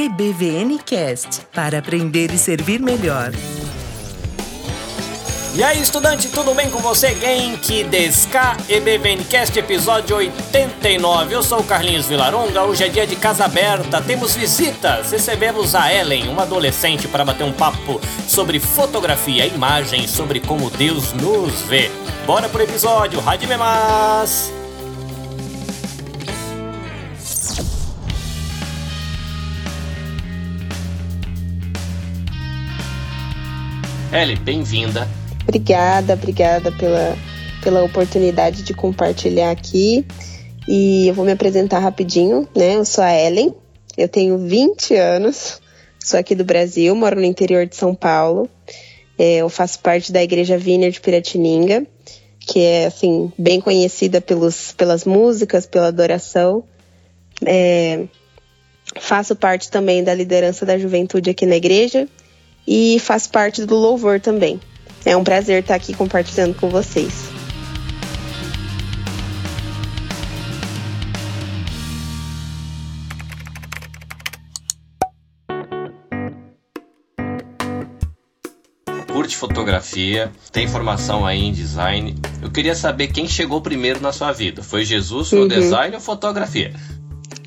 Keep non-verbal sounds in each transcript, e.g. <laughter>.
EBVNcast para aprender e servir melhor. E aí, estudante, tudo bem com você? Genki Deska EBVNcast episódio 89. Eu sou o Carlinhos Vilaronga. Hoje é dia de casa aberta. Temos visitas. Recebemos a Ellen, uma adolescente, para bater um papo sobre fotografia imagem, sobre como Deus nos vê. Bora pro episódio. Radime Ellen, bem-vinda. Obrigada, obrigada pela, pela oportunidade de compartilhar aqui. E eu vou me apresentar rapidinho, né? Eu sou a Ellen, eu tenho 20 anos, sou aqui do Brasil, moro no interior de São Paulo. É, eu faço parte da Igreja Vineyard de Piratininga, que é, assim, bem conhecida pelos, pelas músicas, pela adoração. É, faço parte também da liderança da juventude aqui na igreja e faço parte do louvor também. É um prazer estar aqui compartilhando com vocês. Curte fotografia, tem formação aí em design. Eu queria saber quem chegou primeiro na sua vida. Foi Jesus, uhum. o design ou fotografia?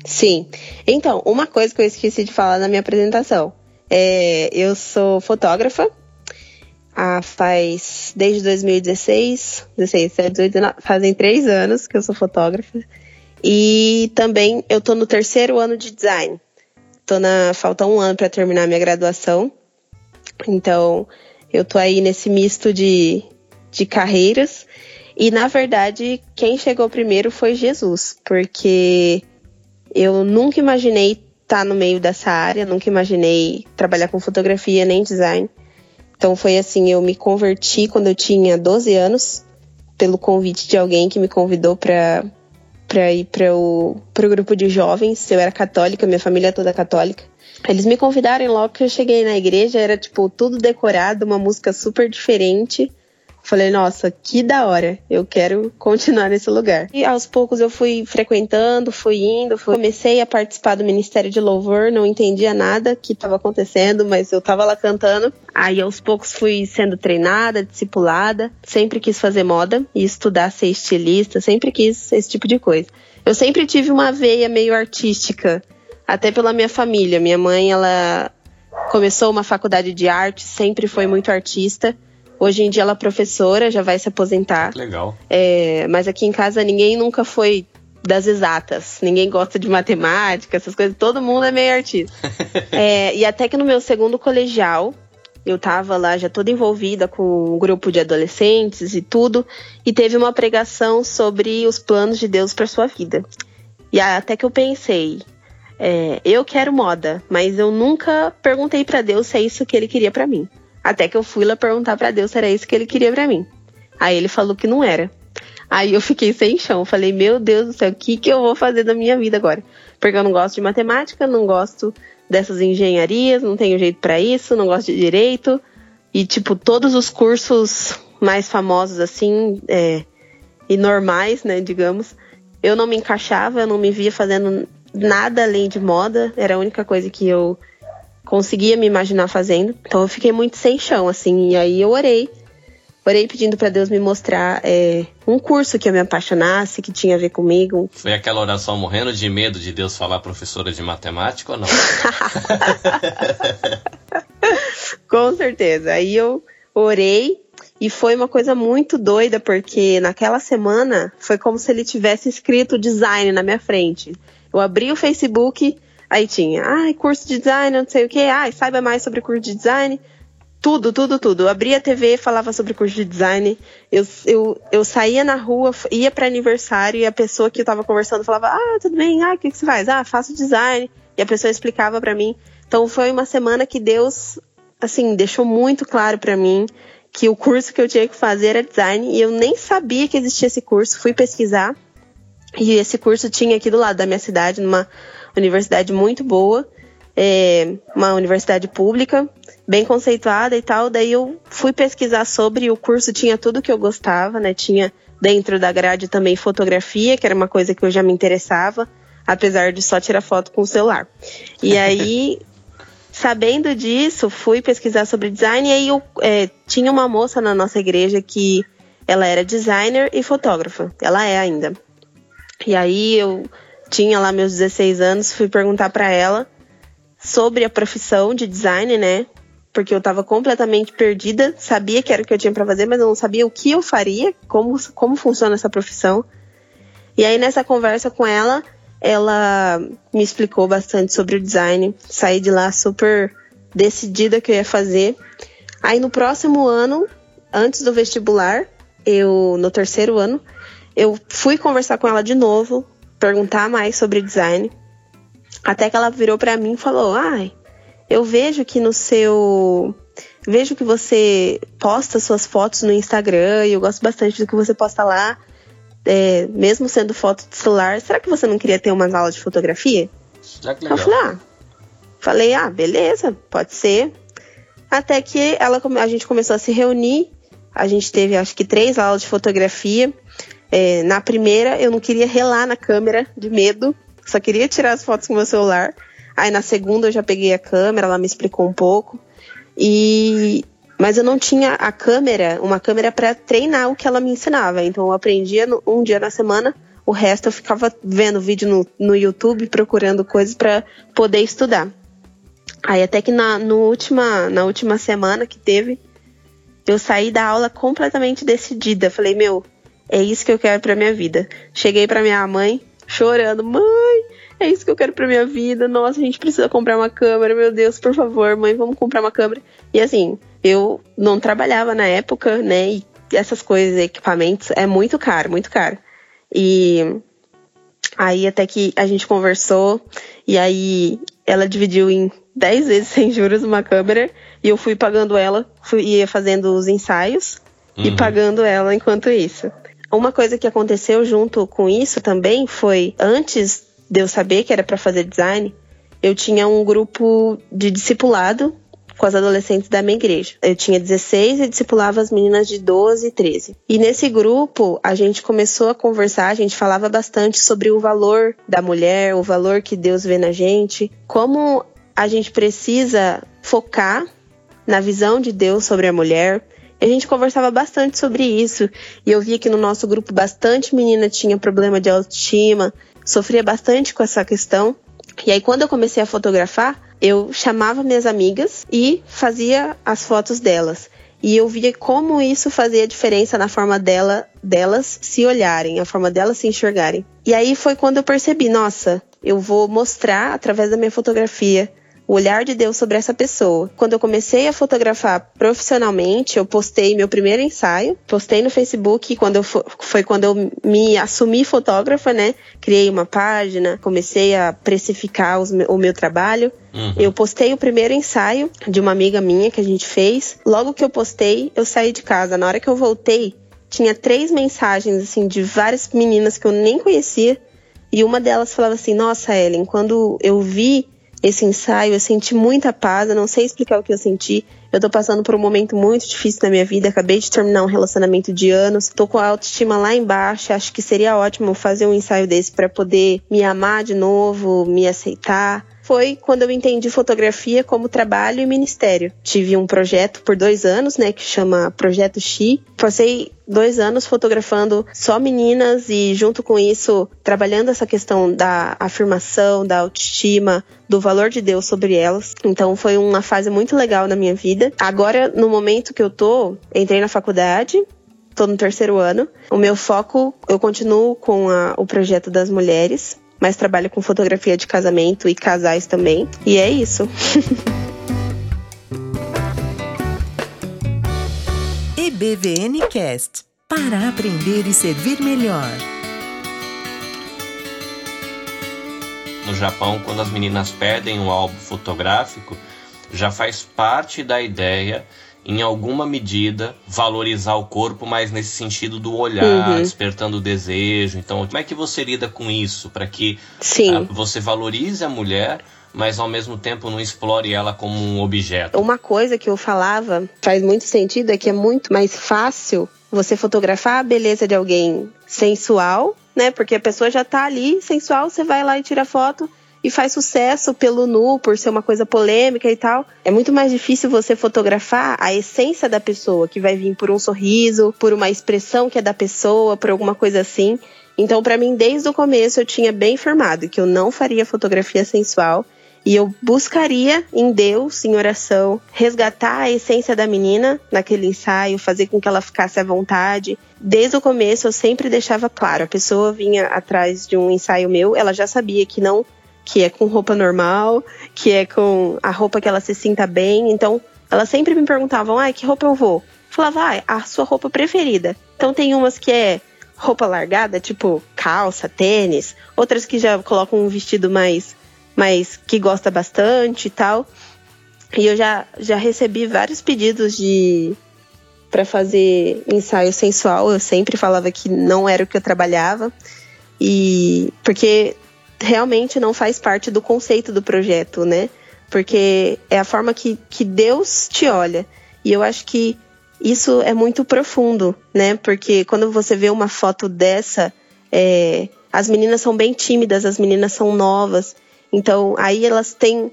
Sim. Então, uma coisa que eu esqueci de falar na minha apresentação. É, eu sou fotógrafa, ah, faz desde 2016, 16, 17, 18, fazem três anos que eu sou fotógrafa. E também eu tô no terceiro ano de design. Tô na falta um ano para terminar minha graduação. Então, eu tô aí nesse misto de, de carreiras. E na verdade, quem chegou primeiro foi Jesus, porque eu nunca imaginei estar tá no meio dessa área, nunca imaginei trabalhar com fotografia nem design. Então foi assim, eu me converti quando eu tinha 12 anos, pelo convite de alguém que me convidou para para ir para o pro grupo de jovens. Eu era católica, minha família é toda católica. Eles me convidaram logo que eu cheguei na igreja, era tipo tudo decorado, uma música super diferente. Falei, nossa, que da hora, eu quero continuar nesse lugar. E aos poucos eu fui frequentando, fui indo, fui... comecei a participar do Ministério de Louvor, não entendia nada que estava acontecendo, mas eu estava lá cantando. Aí aos poucos fui sendo treinada, discipulada, sempre quis fazer moda e estudar ser estilista, sempre quis esse tipo de coisa. Eu sempre tive uma veia meio artística, até pela minha família. Minha mãe, ela começou uma faculdade de arte, sempre foi muito artista. Hoje em dia ela é professora, já vai se aposentar. Legal. É, mas aqui em casa ninguém nunca foi das exatas. Ninguém gosta de matemática, essas coisas. Todo mundo é meio artista. <laughs> é, e até que no meu segundo colegial, eu tava lá já toda envolvida com um grupo de adolescentes e tudo, e teve uma pregação sobre os planos de Deus para sua vida. E até que eu pensei, é, eu quero moda, mas eu nunca perguntei para Deus se é isso que ele queria para mim. Até que eu fui lá perguntar para Deus se era isso que ele queria para mim. Aí ele falou que não era. Aí eu fiquei sem chão. Falei, meu Deus do céu, o que, que eu vou fazer da minha vida agora? Porque eu não gosto de matemática, não gosto dessas engenharias, não tenho jeito para isso, não gosto de direito. E, tipo, todos os cursos mais famosos, assim, é, e normais, né, digamos, eu não me encaixava, eu não me via fazendo nada além de moda. Era a única coisa que eu conseguia me imaginar fazendo. Então eu fiquei muito sem chão, assim. E aí eu orei. Orei pedindo para Deus me mostrar é, um curso que eu me apaixonasse, que tinha a ver comigo. Foi aquela oração morrendo de medo de Deus falar professora de matemática ou não? <laughs> Com certeza. Aí eu orei e foi uma coisa muito doida, porque naquela semana foi como se ele tivesse escrito design na minha frente. Eu abri o Facebook, Aí tinha, ai, curso de design, não sei o que, ai, saiba mais sobre curso de design. Tudo, tudo, tudo. Eu abria a TV, falava sobre curso de design. Eu, eu, eu saía na rua, ia para aniversário e a pessoa que eu tava conversando falava: Ah, tudo bem, ah, o que, que você faz? Ah, faço design. E a pessoa explicava para mim. Então foi uma semana que Deus, assim, deixou muito claro para mim que o curso que eu tinha que fazer era design e eu nem sabia que existia esse curso. Fui pesquisar e esse curso tinha aqui do lado da minha cidade, numa universidade muito boa, é, uma universidade pública, bem conceituada e tal. Daí eu fui pesquisar sobre o curso, tinha tudo que eu gostava, né? Tinha dentro da grade também fotografia, que era uma coisa que eu já me interessava. apesar de só tirar foto com o celular. E <laughs> aí, sabendo disso, fui pesquisar sobre design e aí eu é, tinha uma moça na nossa igreja que ela era designer e fotógrafa. Ela é ainda. E aí eu tinha lá meus 16 anos, fui perguntar para ela sobre a profissão de design, né? Porque eu tava completamente perdida, sabia que era o que eu tinha para fazer, mas eu não sabia o que eu faria, como, como funciona essa profissão. E aí nessa conversa com ela, ela me explicou bastante sobre o design. Saí de lá super decidida que eu ia fazer. Aí no próximo ano, antes do vestibular, eu no terceiro ano, eu fui conversar com ela de novo, perguntar mais sobre design. Até que ela virou para mim e falou: "Ai, eu vejo que no seu vejo que você posta suas fotos no Instagram e eu gosto bastante do que você posta lá, é, mesmo sendo foto de celular. Será que você não queria ter umas aulas de fotografia?" Já que legal. Eu falei: "Ah, falei: "Ah, beleza, pode ser." Até que ela, a gente começou a se reunir. A gente teve, acho que, três aulas de fotografia. É, na primeira, eu não queria relar na câmera, de medo. Só queria tirar as fotos com meu celular. Aí na segunda eu já peguei a câmera, ela me explicou um pouco. E mas eu não tinha a câmera, uma câmera para treinar o que ela me ensinava. Então eu aprendia um dia na semana, o resto eu ficava vendo vídeo no, no YouTube, procurando coisas para poder estudar. Aí até que na, no última, na última semana que teve, eu saí da aula completamente decidida. Falei, meu, é isso que eu quero pra minha vida. Cheguei pra minha mãe, chorando, mãe, é isso que eu quero pra minha vida. Nossa, a gente precisa comprar uma câmera, meu Deus, por favor, mãe, vamos comprar uma câmera. E assim, eu não trabalhava na época, né? E essas coisas, equipamentos, é muito caro, muito caro. E aí até que a gente conversou, e aí ela dividiu em 10 vezes <laughs> sem juros uma câmera, e eu fui pagando ela, fui, ia fazendo os ensaios uhum. e pagando ela enquanto isso. Uma coisa que aconteceu junto com isso também foi antes de eu saber que era para fazer design, eu tinha um grupo de discipulado com as adolescentes da minha igreja. Eu tinha 16 e discipulava as meninas de 12 e 13. E nesse grupo, a gente começou a conversar, a gente falava bastante sobre o valor da mulher, o valor que Deus vê na gente, como a gente precisa focar na visão de Deus sobre a mulher, a gente conversava bastante sobre isso. E eu via que no nosso grupo bastante menina tinha problema de autoestima, sofria bastante com essa questão. E aí, quando eu comecei a fotografar, eu chamava minhas amigas e fazia as fotos delas. E eu via como isso fazia diferença na forma dela, delas se olharem, a forma delas se enxergarem. E aí foi quando eu percebi, nossa, eu vou mostrar através da minha fotografia o olhar de Deus sobre essa pessoa. Quando eu comecei a fotografar profissionalmente, eu postei meu primeiro ensaio, postei no Facebook, quando eu foi quando eu me assumi fotógrafa, né? Criei uma página, comecei a precificar os, o meu trabalho. Uhum. Eu postei o primeiro ensaio de uma amiga minha que a gente fez. Logo que eu postei, eu saí de casa. Na hora que eu voltei, tinha três mensagens assim de várias meninas que eu nem conhecia. E uma delas falava assim: Nossa, Ellen, quando eu vi esse ensaio, eu senti muita paz, eu não sei explicar o que eu senti. Eu tô passando por um momento muito difícil na minha vida, acabei de terminar um relacionamento de anos, tô com a autoestima lá embaixo, acho que seria ótimo fazer um ensaio desse para poder me amar de novo, me aceitar foi quando eu entendi fotografia como trabalho e ministério. Tive um projeto por dois anos, né, que chama Projeto Xi. Passei dois anos fotografando só meninas e, junto com isso, trabalhando essa questão da afirmação, da autoestima, do valor de Deus sobre elas. Então, foi uma fase muito legal na minha vida. Agora, no momento que eu tô, entrei na faculdade, tô no terceiro ano. O meu foco, eu continuo com a, o projeto das mulheres, mas trabalho com fotografia de casamento e casais também. E é isso. <laughs> EBVN Cast para aprender e servir melhor. No Japão, quando as meninas pedem um álbum fotográfico, já faz parte da ideia em alguma medida, valorizar o corpo, mas nesse sentido do olhar, uhum. despertando o desejo. Então, como é que você lida com isso para que Sim. A, você valorize a mulher, mas ao mesmo tempo não explore ela como um objeto? Uma coisa que eu falava faz muito sentido é que é muito mais fácil você fotografar a beleza de alguém sensual né? Porque a pessoa já tá ali, sensual, você vai lá e tira foto e faz sucesso pelo nu, por ser uma coisa polêmica e tal. É muito mais difícil você fotografar a essência da pessoa, que vai vir por um sorriso, por uma expressão que é da pessoa, por alguma coisa assim. Então, para mim, desde o começo eu tinha bem formado que eu não faria fotografia sensual e eu buscaria em Deus, em oração, resgatar a essência da menina naquele ensaio, fazer com que ela ficasse à vontade. Desde o começo eu sempre deixava claro, a pessoa vinha atrás de um ensaio meu, ela já sabia que não que é com roupa normal, que é com a roupa que ela se sinta bem. Então, elas sempre me perguntavam: "Ah, que roupa eu vou?" Falava: "Ah, a sua roupa preferida". Então tem umas que é roupa largada, tipo calça, tênis, outras que já colocam um vestido mais mas que gosta bastante e tal. E eu já, já recebi vários pedidos de para fazer ensaio sensual. Eu sempre falava que não era o que eu trabalhava. E porque realmente não faz parte do conceito do projeto, né? Porque é a forma que, que Deus te olha. E eu acho que isso é muito profundo, né? Porque quando você vê uma foto dessa, é, as meninas são bem tímidas, as meninas são novas. Então, aí elas têm,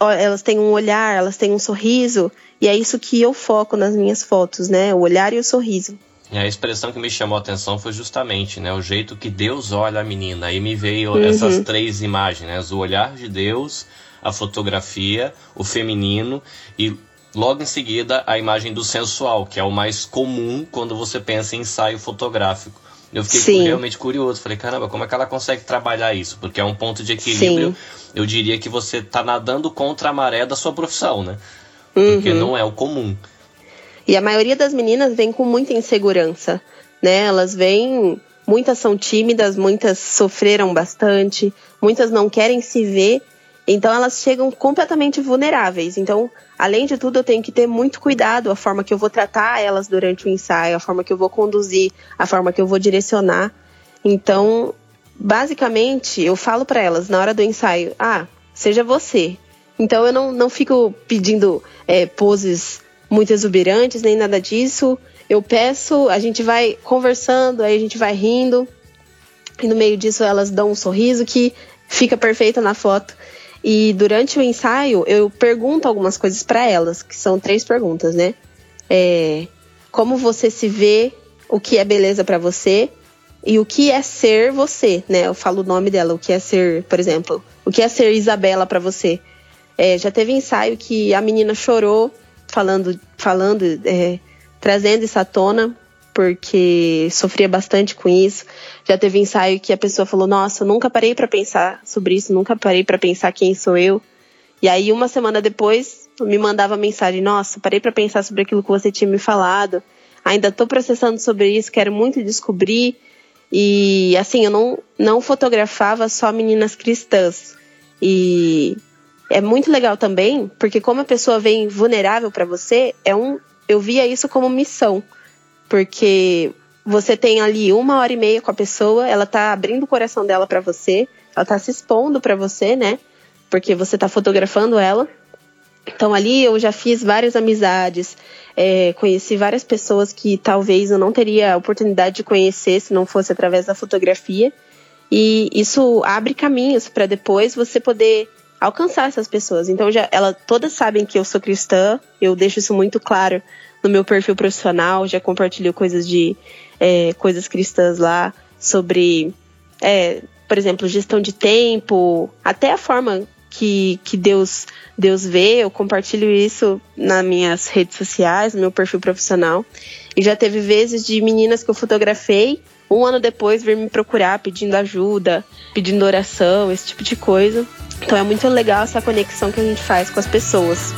elas têm um olhar, elas têm um sorriso, e é isso que eu foco nas minhas fotos, né? O olhar e o sorriso. E a expressão que me chamou a atenção foi justamente, né, o jeito que Deus olha a menina. Aí me veio uhum. essas três imagens, né, o olhar de Deus, a fotografia, o feminino e logo em seguida a imagem do sensual, que é o mais comum quando você pensa em ensaio fotográfico. Eu fiquei Sim. realmente curioso. Falei, caramba, como é que ela consegue trabalhar isso? Porque é um ponto de equilíbrio. Sim. Eu diria que você está nadando contra a maré da sua profissão, né? Porque uhum. não é o comum. E a maioria das meninas vem com muita insegurança, né? Elas vêm. Muitas são tímidas, muitas sofreram bastante, muitas não querem se ver então elas chegam completamente vulneráveis. Então, além de tudo, eu tenho que ter muito cuidado a forma que eu vou tratar elas durante o ensaio, a forma que eu vou conduzir, a forma que eu vou direcionar. Então, basicamente, eu falo para elas na hora do ensaio: ah, seja você. Então eu não, não fico pedindo é, poses muito exuberantes, nem nada disso. Eu peço, a gente vai conversando, aí a gente vai rindo. E no meio disso elas dão um sorriso que fica perfeito na foto. E durante o ensaio, eu pergunto algumas coisas para elas, que são três perguntas, né? É, como você se vê, o que é beleza para você e o que é ser você, né? Eu falo o nome dela, o que é ser, por exemplo, o que é ser Isabela para você. É, já teve ensaio que a menina chorou falando, falando, é, trazendo isso à tona porque sofria bastante com isso. Já teve ensaio que a pessoa falou: "Nossa, nunca parei para pensar sobre isso, nunca parei para pensar quem sou eu". E aí uma semana depois me mandava mensagem: "Nossa, parei para pensar sobre aquilo que você tinha me falado. Ainda estou processando sobre isso, quero muito descobrir". E assim, eu não não fotografava só meninas cristãs. E é muito legal também, porque como a pessoa vem vulnerável para você, é um eu via isso como missão porque você tem ali uma hora e meia com a pessoa, ela tá abrindo o coração dela para você, ela tá se expondo para você, né? Porque você tá fotografando ela. Então ali eu já fiz várias amizades, é, conheci várias pessoas que talvez eu não teria a oportunidade de conhecer se não fosse através da fotografia. E isso abre caminhos para depois você poder alcançar essas pessoas. Então já ela todas sabem que eu sou cristã, eu deixo isso muito claro no meu perfil profissional, já compartilho coisas de é, coisas cristãs lá sobre, é, por exemplo, gestão de tempo, até a forma que, que Deus Deus vê, eu compartilho isso nas minhas redes sociais, no meu perfil profissional. E já teve vezes de meninas que eu fotografei, um ano depois vir me procurar pedindo ajuda, pedindo oração, esse tipo de coisa. Então é muito legal essa conexão que a gente faz com as pessoas.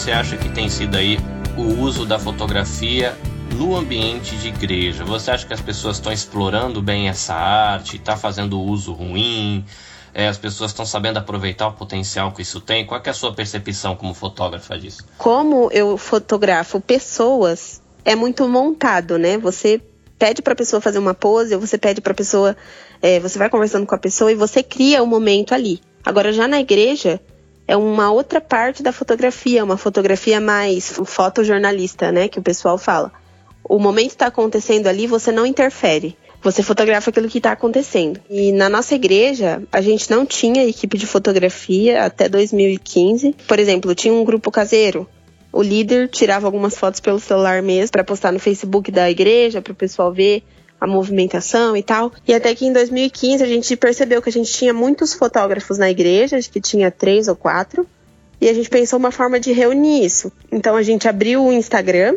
você acha que tem sido aí o uso da fotografia no ambiente de igreja? Você acha que as pessoas estão explorando bem essa arte, está fazendo uso ruim? É, as pessoas estão sabendo aproveitar o potencial que isso tem? Qual é a sua percepção como fotógrafa disso? Como eu fotografo pessoas, é muito montado, né? Você pede para a pessoa fazer uma pose, ou você pede para a pessoa, é, você vai conversando com a pessoa e você cria o um momento ali. Agora já na igreja é uma outra parte da fotografia, uma fotografia mais fotojornalista, né, que o pessoal fala. O momento está acontecendo ali, você não interfere. Você fotografa aquilo que está acontecendo. E na nossa igreja, a gente não tinha equipe de fotografia até 2015. Por exemplo, tinha um grupo caseiro. O líder tirava algumas fotos pelo celular mesmo para postar no Facebook da igreja, para o pessoal ver a movimentação e tal. E até que em 2015 a gente percebeu que a gente tinha muitos fotógrafos na igreja, acho que tinha três ou quatro. E a gente pensou uma forma de reunir isso. Então a gente abriu o Instagram,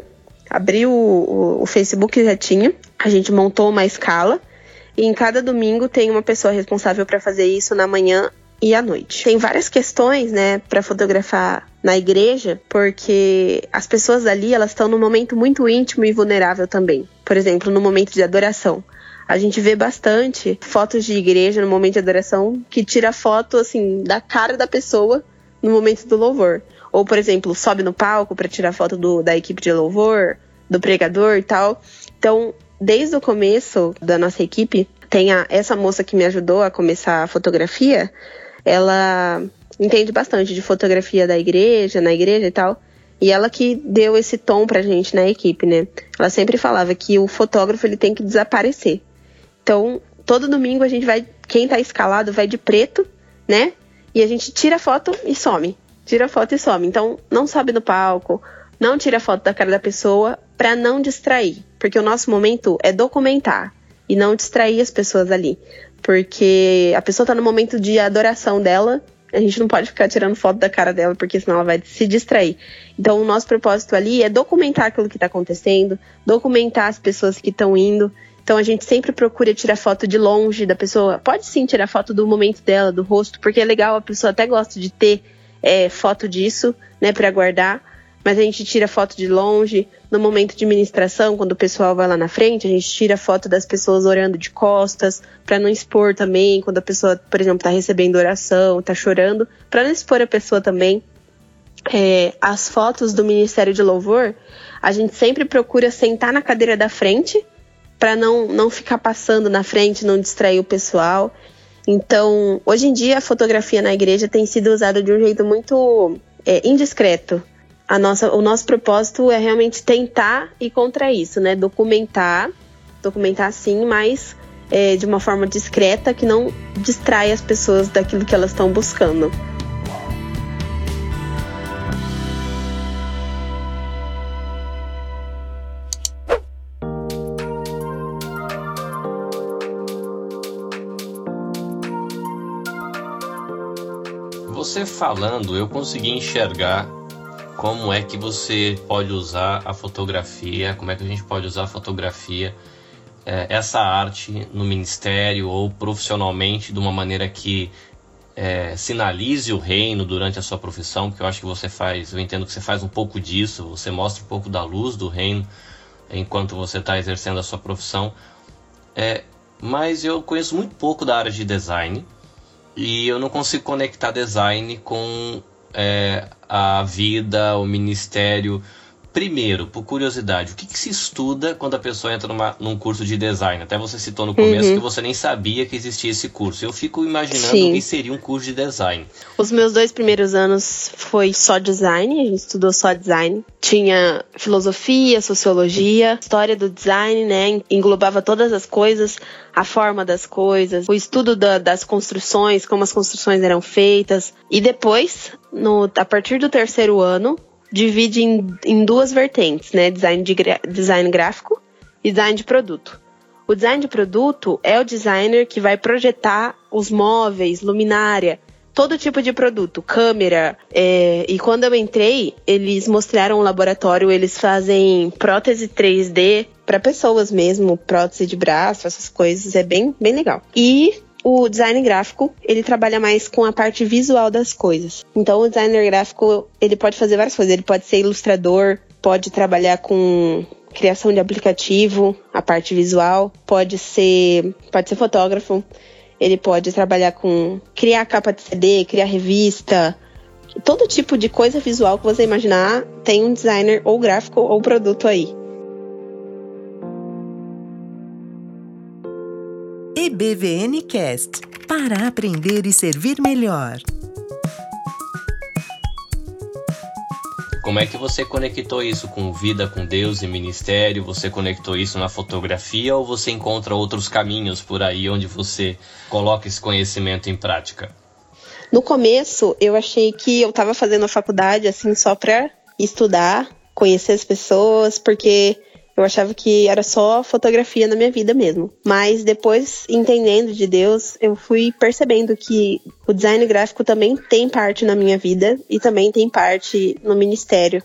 abriu o, o, o Facebook já tinha, a gente montou uma escala e em cada domingo tem uma pessoa responsável para fazer isso na manhã e à noite. Tem várias questões, né, para fotografar na igreja, porque as pessoas ali, elas estão num momento muito íntimo e vulnerável também. Por exemplo, no momento de adoração. A gente vê bastante fotos de igreja no momento de adoração que tira foto assim da cara da pessoa no momento do louvor. Ou, por exemplo, sobe no palco para tirar foto do, da equipe de louvor, do pregador e tal. Então, desde o começo da nossa equipe, tem a, essa moça que me ajudou a começar a fotografia, ela entende bastante de fotografia da igreja, na igreja e tal. E ela que deu esse tom pra gente na equipe, né? Ela sempre falava que o fotógrafo ele tem que desaparecer. Então, todo domingo a gente vai, quem tá escalado vai de preto, né? E a gente tira foto e some. Tira foto e some. Então, não sobe no palco, não tira foto da cara da pessoa para não distrair, porque o nosso momento é documentar e não distrair as pessoas ali, porque a pessoa tá no momento de adoração dela a gente não pode ficar tirando foto da cara dela, porque senão ela vai se distrair. Então, o nosso propósito ali é documentar aquilo que está acontecendo, documentar as pessoas que estão indo. Então, a gente sempre procura tirar foto de longe da pessoa. Pode sim tirar foto do momento dela, do rosto, porque é legal, a pessoa até gosta de ter é, foto disso, né, para guardar mas a gente tira foto de longe. No momento de ministração, quando o pessoal vai lá na frente, a gente tira foto das pessoas orando de costas, para não expor também, quando a pessoa, por exemplo, está recebendo oração, está chorando, para não expor a pessoa também. É, as fotos do Ministério de Louvor, a gente sempre procura sentar na cadeira da frente, para não, não ficar passando na frente, não distrair o pessoal. Então, hoje em dia, a fotografia na igreja tem sido usada de um jeito muito é, indiscreto a nossa, o nosso propósito é realmente tentar ir contra isso, né? Documentar, documentar sim, mas é, de uma forma discreta que não distrai as pessoas daquilo que elas estão buscando. Falando, eu consegui enxergar como é que você pode usar a fotografia, como é que a gente pode usar a fotografia, é, essa arte no ministério ou profissionalmente de uma maneira que é, sinalize o reino durante a sua profissão, porque eu acho que você faz, eu entendo que você faz um pouco disso, você mostra um pouco da luz do reino enquanto você está exercendo a sua profissão. É, mas eu conheço muito pouco da área de design e eu não consigo conectar design com é, a vida, o ministério. Primeiro, por curiosidade, o que, que, se estuda quando a pessoa entra numa, num curso de design? Até você citou no começo uhum. que você nem sabia que existia esse curso. Eu fico imaginando Sim. o que seria um curso de design. Os meus dois primeiros anos foi só design, a gente estudou só design. Tinha filosofia, sociologia, história do design, né? Englobava todas as coisas, a forma das coisas, o estudo da, das construções, como as construções eram feitas. E depois, no, a partir do terceiro ano, divide em, em duas vertentes, né? Design, de, design gráfico e design de produto. O design de produto é o designer que vai projetar os móveis, luminária, todo tipo de produto, câmera. É, e quando eu entrei, eles mostraram um laboratório, eles fazem prótese 3D para pessoas mesmo, prótese de braço, essas coisas, é bem, bem legal. E o design gráfico, ele trabalha mais com a parte visual das coisas. Então, o designer gráfico, ele pode fazer várias coisas. Ele pode ser ilustrador, pode trabalhar com criação de aplicativo, a parte visual, pode ser, pode ser fotógrafo, ele pode trabalhar com criar capa de CD, criar revista, todo tipo de coisa visual que você imaginar, tem um designer ou gráfico ou produto aí. EBVN Cast para aprender e servir melhor. Como é que você conectou isso com vida com Deus e ministério? Você conectou isso na fotografia ou você encontra outros caminhos por aí onde você coloca esse conhecimento em prática? No começo, eu achei que eu estava fazendo a faculdade assim só para estudar, conhecer as pessoas, porque eu achava que era só fotografia na minha vida mesmo. Mas depois, entendendo de Deus, eu fui percebendo que o design gráfico também tem parte na minha vida e também tem parte no ministério,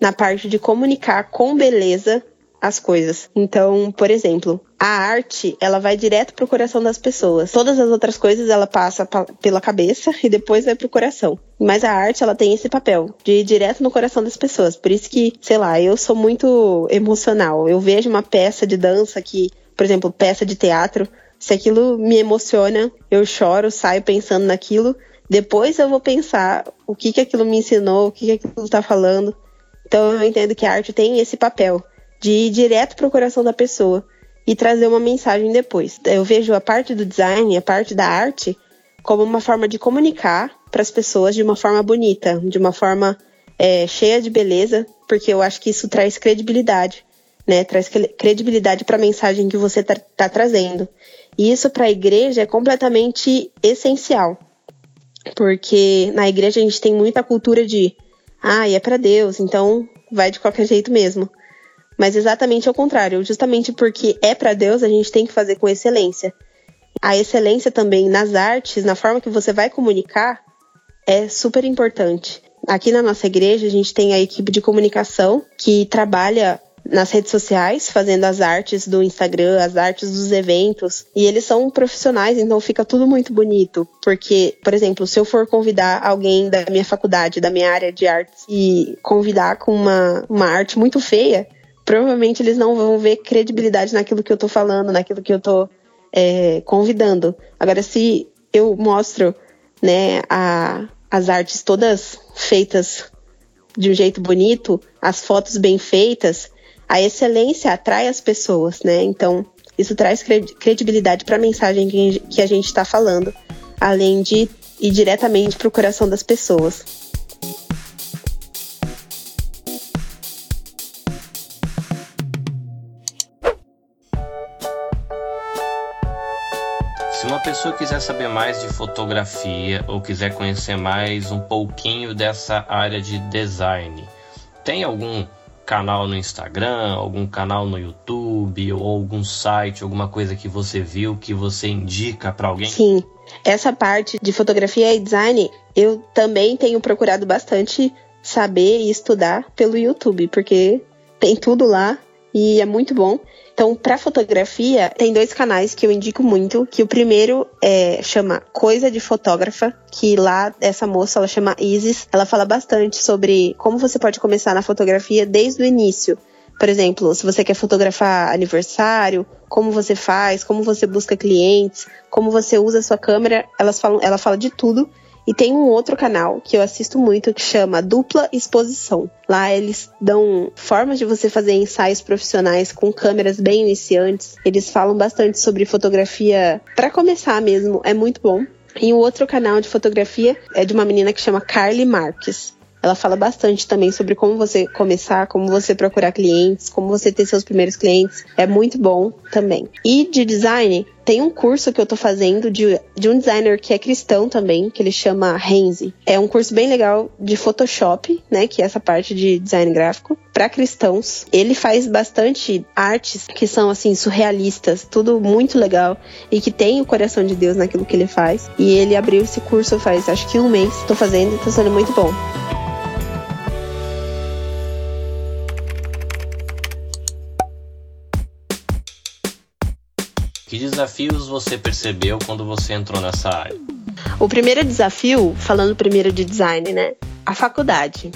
na parte de comunicar com beleza as coisas. Então, por exemplo, a arte, ela vai direto pro coração das pessoas. Todas as outras coisas ela passa pela cabeça <laughs> e depois vai pro coração. Mas a arte, ela tem esse papel de ir direto no coração das pessoas. Por isso que, sei lá, eu sou muito emocional. Eu vejo uma peça de dança que, por exemplo, peça de teatro, se aquilo me emociona, eu choro, saio pensando naquilo. Depois eu vou pensar o que que aquilo me ensinou, o que que aquilo tá falando. Então eu entendo que a arte tem esse papel de ir direto para o coração da pessoa e trazer uma mensagem depois. Eu vejo a parte do design, a parte da arte, como uma forma de comunicar para as pessoas de uma forma bonita, de uma forma é, cheia de beleza, porque eu acho que isso traz credibilidade, né? Traz credibilidade para a mensagem que você está tá trazendo. E isso para a igreja é completamente essencial, porque na igreja a gente tem muita cultura de, ah, é para Deus, então vai de qualquer jeito mesmo mas exatamente ao contrário, justamente porque é para Deus, a gente tem que fazer com excelência. A excelência também nas artes, na forma que você vai comunicar, é super importante. Aqui na nossa igreja, a gente tem a equipe de comunicação que trabalha nas redes sociais, fazendo as artes do Instagram, as artes dos eventos. E eles são profissionais, então fica tudo muito bonito. Porque, por exemplo, se eu for convidar alguém da minha faculdade, da minha área de artes, e convidar com uma, uma arte muito feia, provavelmente eles não vão ver credibilidade naquilo que eu tô falando, naquilo que eu tô é, convidando. Agora, se eu mostro né, a, as artes todas feitas de um jeito bonito, as fotos bem feitas, a excelência atrai as pessoas, né? Então, isso traz credibilidade para a mensagem que a gente está falando, além de ir diretamente para o coração das pessoas. Pessoa quiser saber mais de fotografia ou quiser conhecer mais um pouquinho dessa área de design, tem algum canal no Instagram, algum canal no YouTube ou algum site, alguma coisa que você viu que você indica para alguém? Sim, essa parte de fotografia e design eu também tenho procurado bastante saber e estudar pelo YouTube, porque tem tudo lá e é muito bom. Então, para fotografia, tem dois canais que eu indico muito, que o primeiro é chama Coisa de Fotógrafa, que lá essa moça, ela chama Isis, ela fala bastante sobre como você pode começar na fotografia desde o início. Por exemplo, se você quer fotografar aniversário, como você faz, como você busca clientes, como você usa a sua câmera, elas falam, ela fala de tudo. E tem um outro canal que eu assisto muito que chama Dupla Exposição. Lá eles dão formas de você fazer ensaios profissionais com câmeras bem iniciantes. Eles falam bastante sobre fotografia para começar mesmo, é muito bom. E o outro canal de fotografia é de uma menina que chama Carly Marques. Ela fala bastante também sobre como você começar, como você procurar clientes, como você ter seus primeiros clientes. É muito bom também. E de design, tem um curso que eu tô fazendo de, de um designer que é cristão também, que ele chama Renzi. É um curso bem legal de Photoshop, né, que é essa parte de design gráfico, para cristãos. Ele faz bastante artes que são assim surrealistas, tudo muito legal e que tem o coração de Deus naquilo que ele faz. E ele abriu esse curso faz acho que um mês. Tô fazendo e tá sendo muito bom. Desafios você percebeu quando você entrou nessa área? O primeiro desafio, falando primeiro de design, né? A faculdade.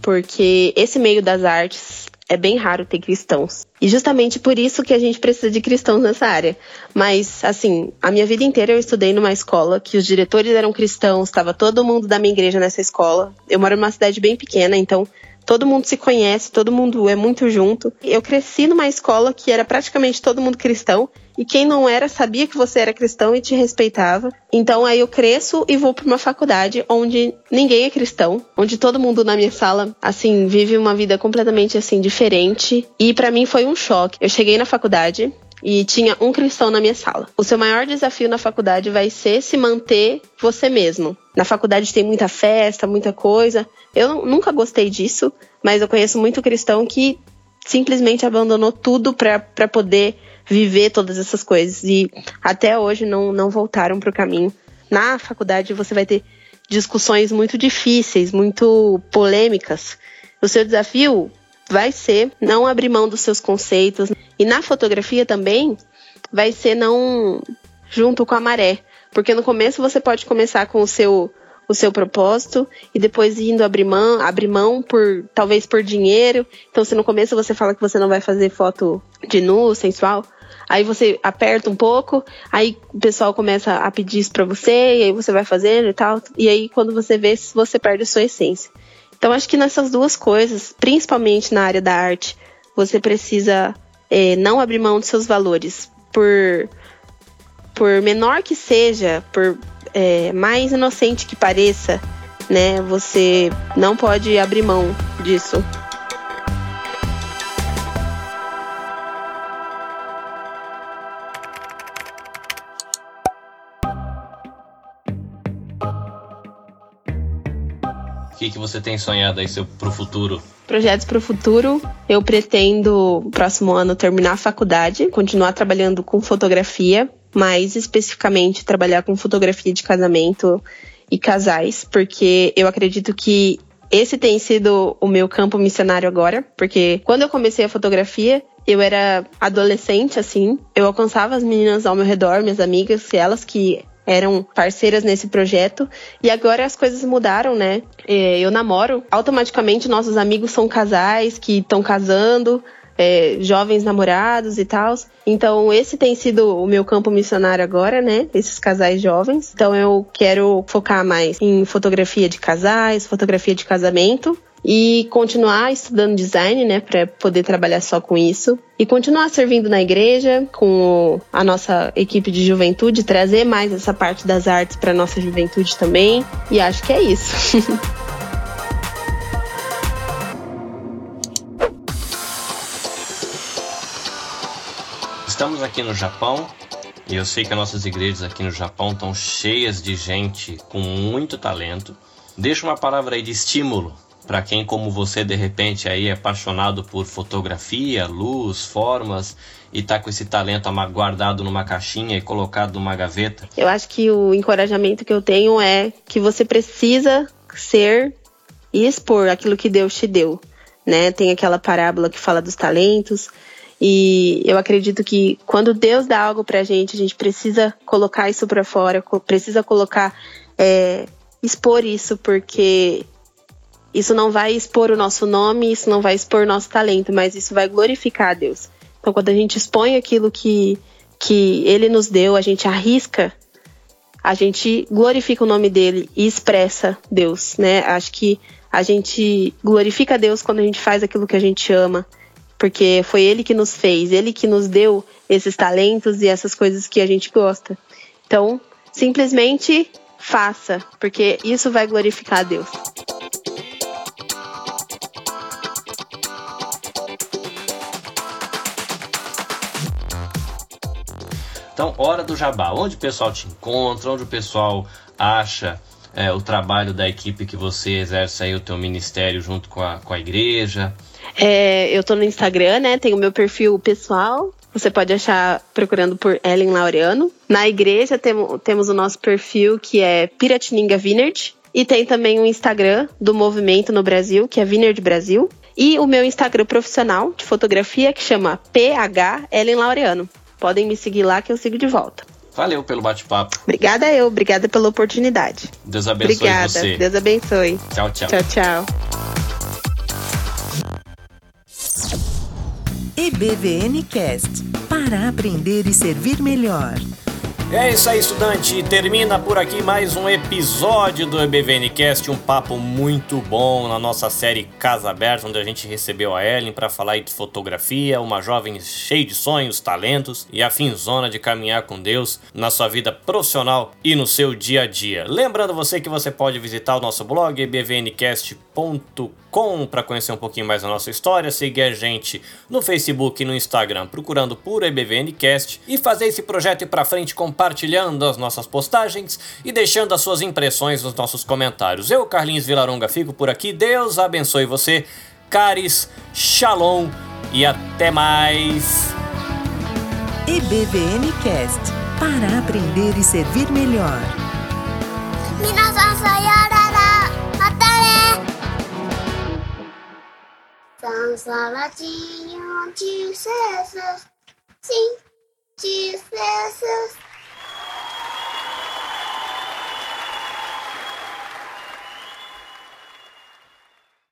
Porque esse meio das artes é bem raro ter cristãos. E justamente por isso que a gente precisa de cristãos nessa área. Mas, assim, a minha vida inteira eu estudei numa escola que os diretores eram cristãos, estava todo mundo da minha igreja nessa escola. Eu moro numa cidade bem pequena, então todo mundo se conhece, todo mundo é muito junto. Eu cresci numa escola que era praticamente todo mundo cristão. E quem não era sabia que você era cristão e te respeitava. Então aí eu cresço e vou para uma faculdade onde ninguém é cristão, onde todo mundo na minha sala assim vive uma vida completamente assim diferente. E para mim foi um choque. Eu cheguei na faculdade, e tinha um cristão na minha sala. O seu maior desafio na faculdade vai ser se manter você mesmo. Na faculdade tem muita festa, muita coisa. Eu nunca gostei disso, mas eu conheço muito cristão que simplesmente abandonou tudo para poder viver todas essas coisas e até hoje não, não voltaram para o caminho. Na faculdade você vai ter discussões muito difíceis, muito polêmicas. O seu desafio vai ser não abrir mão dos seus conceitos. E na fotografia também vai ser não junto com a maré. Porque no começo você pode começar com o seu o seu propósito e depois indo abrir mão, abrir mão por talvez por dinheiro. Então, se no começo você fala que você não vai fazer foto de nu, sensual, aí você aperta um pouco, aí o pessoal começa a pedir isso para você, e aí você vai fazendo e tal. E aí quando você vê, você perde a sua essência. Então, acho que nessas duas coisas, principalmente na área da arte, você precisa é, não abrir mão dos seus valores. Por, por menor que seja, por é, mais inocente que pareça, né? Você não pode abrir mão disso. Você tem sonhado aí para o futuro? Projetos para o futuro, eu pretendo, próximo ano, terminar a faculdade, continuar trabalhando com fotografia, mais especificamente trabalhar com fotografia de casamento e casais, porque eu acredito que esse tem sido o meu campo missionário agora, porque quando eu comecei a fotografia, eu era adolescente, assim, eu alcançava as meninas ao meu redor, minhas amigas, elas que eram parceiras nesse projeto e agora as coisas mudaram, né? É, eu namoro, automaticamente nossos amigos são casais que estão casando, é, jovens namorados e tal. Então, esse tem sido o meu campo missionário agora, né? Esses casais jovens. Então, eu quero focar mais em fotografia de casais, fotografia de casamento e continuar estudando design, né, para poder trabalhar só com isso e continuar servindo na igreja com a nossa equipe de juventude, trazer mais essa parte das artes para nossa juventude também. E acho que é isso. <laughs> Estamos aqui no Japão e eu sei que as nossas igrejas aqui no Japão estão cheias de gente com muito talento. Deixa uma palavra aí de estímulo para quem como você de repente aí é apaixonado por fotografia, luz, formas e tá com esse talento guardado numa caixinha e colocado numa gaveta? Eu acho que o encorajamento que eu tenho é que você precisa ser e expor aquilo que Deus te deu, né? Tem aquela parábola que fala dos talentos e eu acredito que quando Deus dá algo pra gente, a gente precisa colocar isso para fora, precisa colocar é, expor isso porque isso não vai expor o nosso nome, isso não vai expor o nosso talento, mas isso vai glorificar a Deus. Então, quando a gente expõe aquilo que, que Ele nos deu, a gente arrisca, a gente glorifica o nome dele e expressa Deus, né? Acho que a gente glorifica a Deus quando a gente faz aquilo que a gente ama, porque foi Ele que nos fez, Ele que nos deu esses talentos e essas coisas que a gente gosta. Então, simplesmente faça, porque isso vai glorificar a Deus. Então, hora do jabá. Onde o pessoal te encontra, onde o pessoal acha é, o trabalho da equipe que você exerce aí o teu ministério junto com a, com a igreja? É, eu tô no Instagram, né? Tem o meu perfil pessoal. Você pode achar procurando por Ellen Laureano. Na igreja tem, temos o nosso perfil que é Piratininga Vineyard. E tem também o Instagram do movimento no Brasil, que é Vineyard Brasil. E o meu Instagram profissional de fotografia, que chama PH Ellen Laureano. Podem me seguir lá que eu sigo de volta. Valeu pelo bate-papo. Obrigada eu, obrigada pela oportunidade. Deus abençoe obrigada. você. Deus abençoe. Tchau, tchau. Tchau, tchau. EBVN Cast para aprender e servir melhor. É isso aí, estudante. Termina por aqui mais um episódio do EBVNcast, um papo muito bom na nossa série Casa Aberta, onde a gente recebeu a Ellen para falar de fotografia, uma jovem cheia de sonhos, talentos e a finzona de caminhar com Deus na sua vida profissional e no seu dia a dia. Lembrando você que você pode visitar o nosso blog ebvncast.com para conhecer um pouquinho mais da nossa história, seguir a gente no Facebook e no Instagram procurando por EBVNcast e fazer esse projeto ir para frente com compartilhando as nossas postagens e deixando as suas impressões nos nossos comentários. Eu, Carlinhos Vilaronga, fico por aqui. Deus abençoe você. Caris, Shalom e até mais. EBVN Cast para aprender e servir melhor. Jesus, sim, Jesus.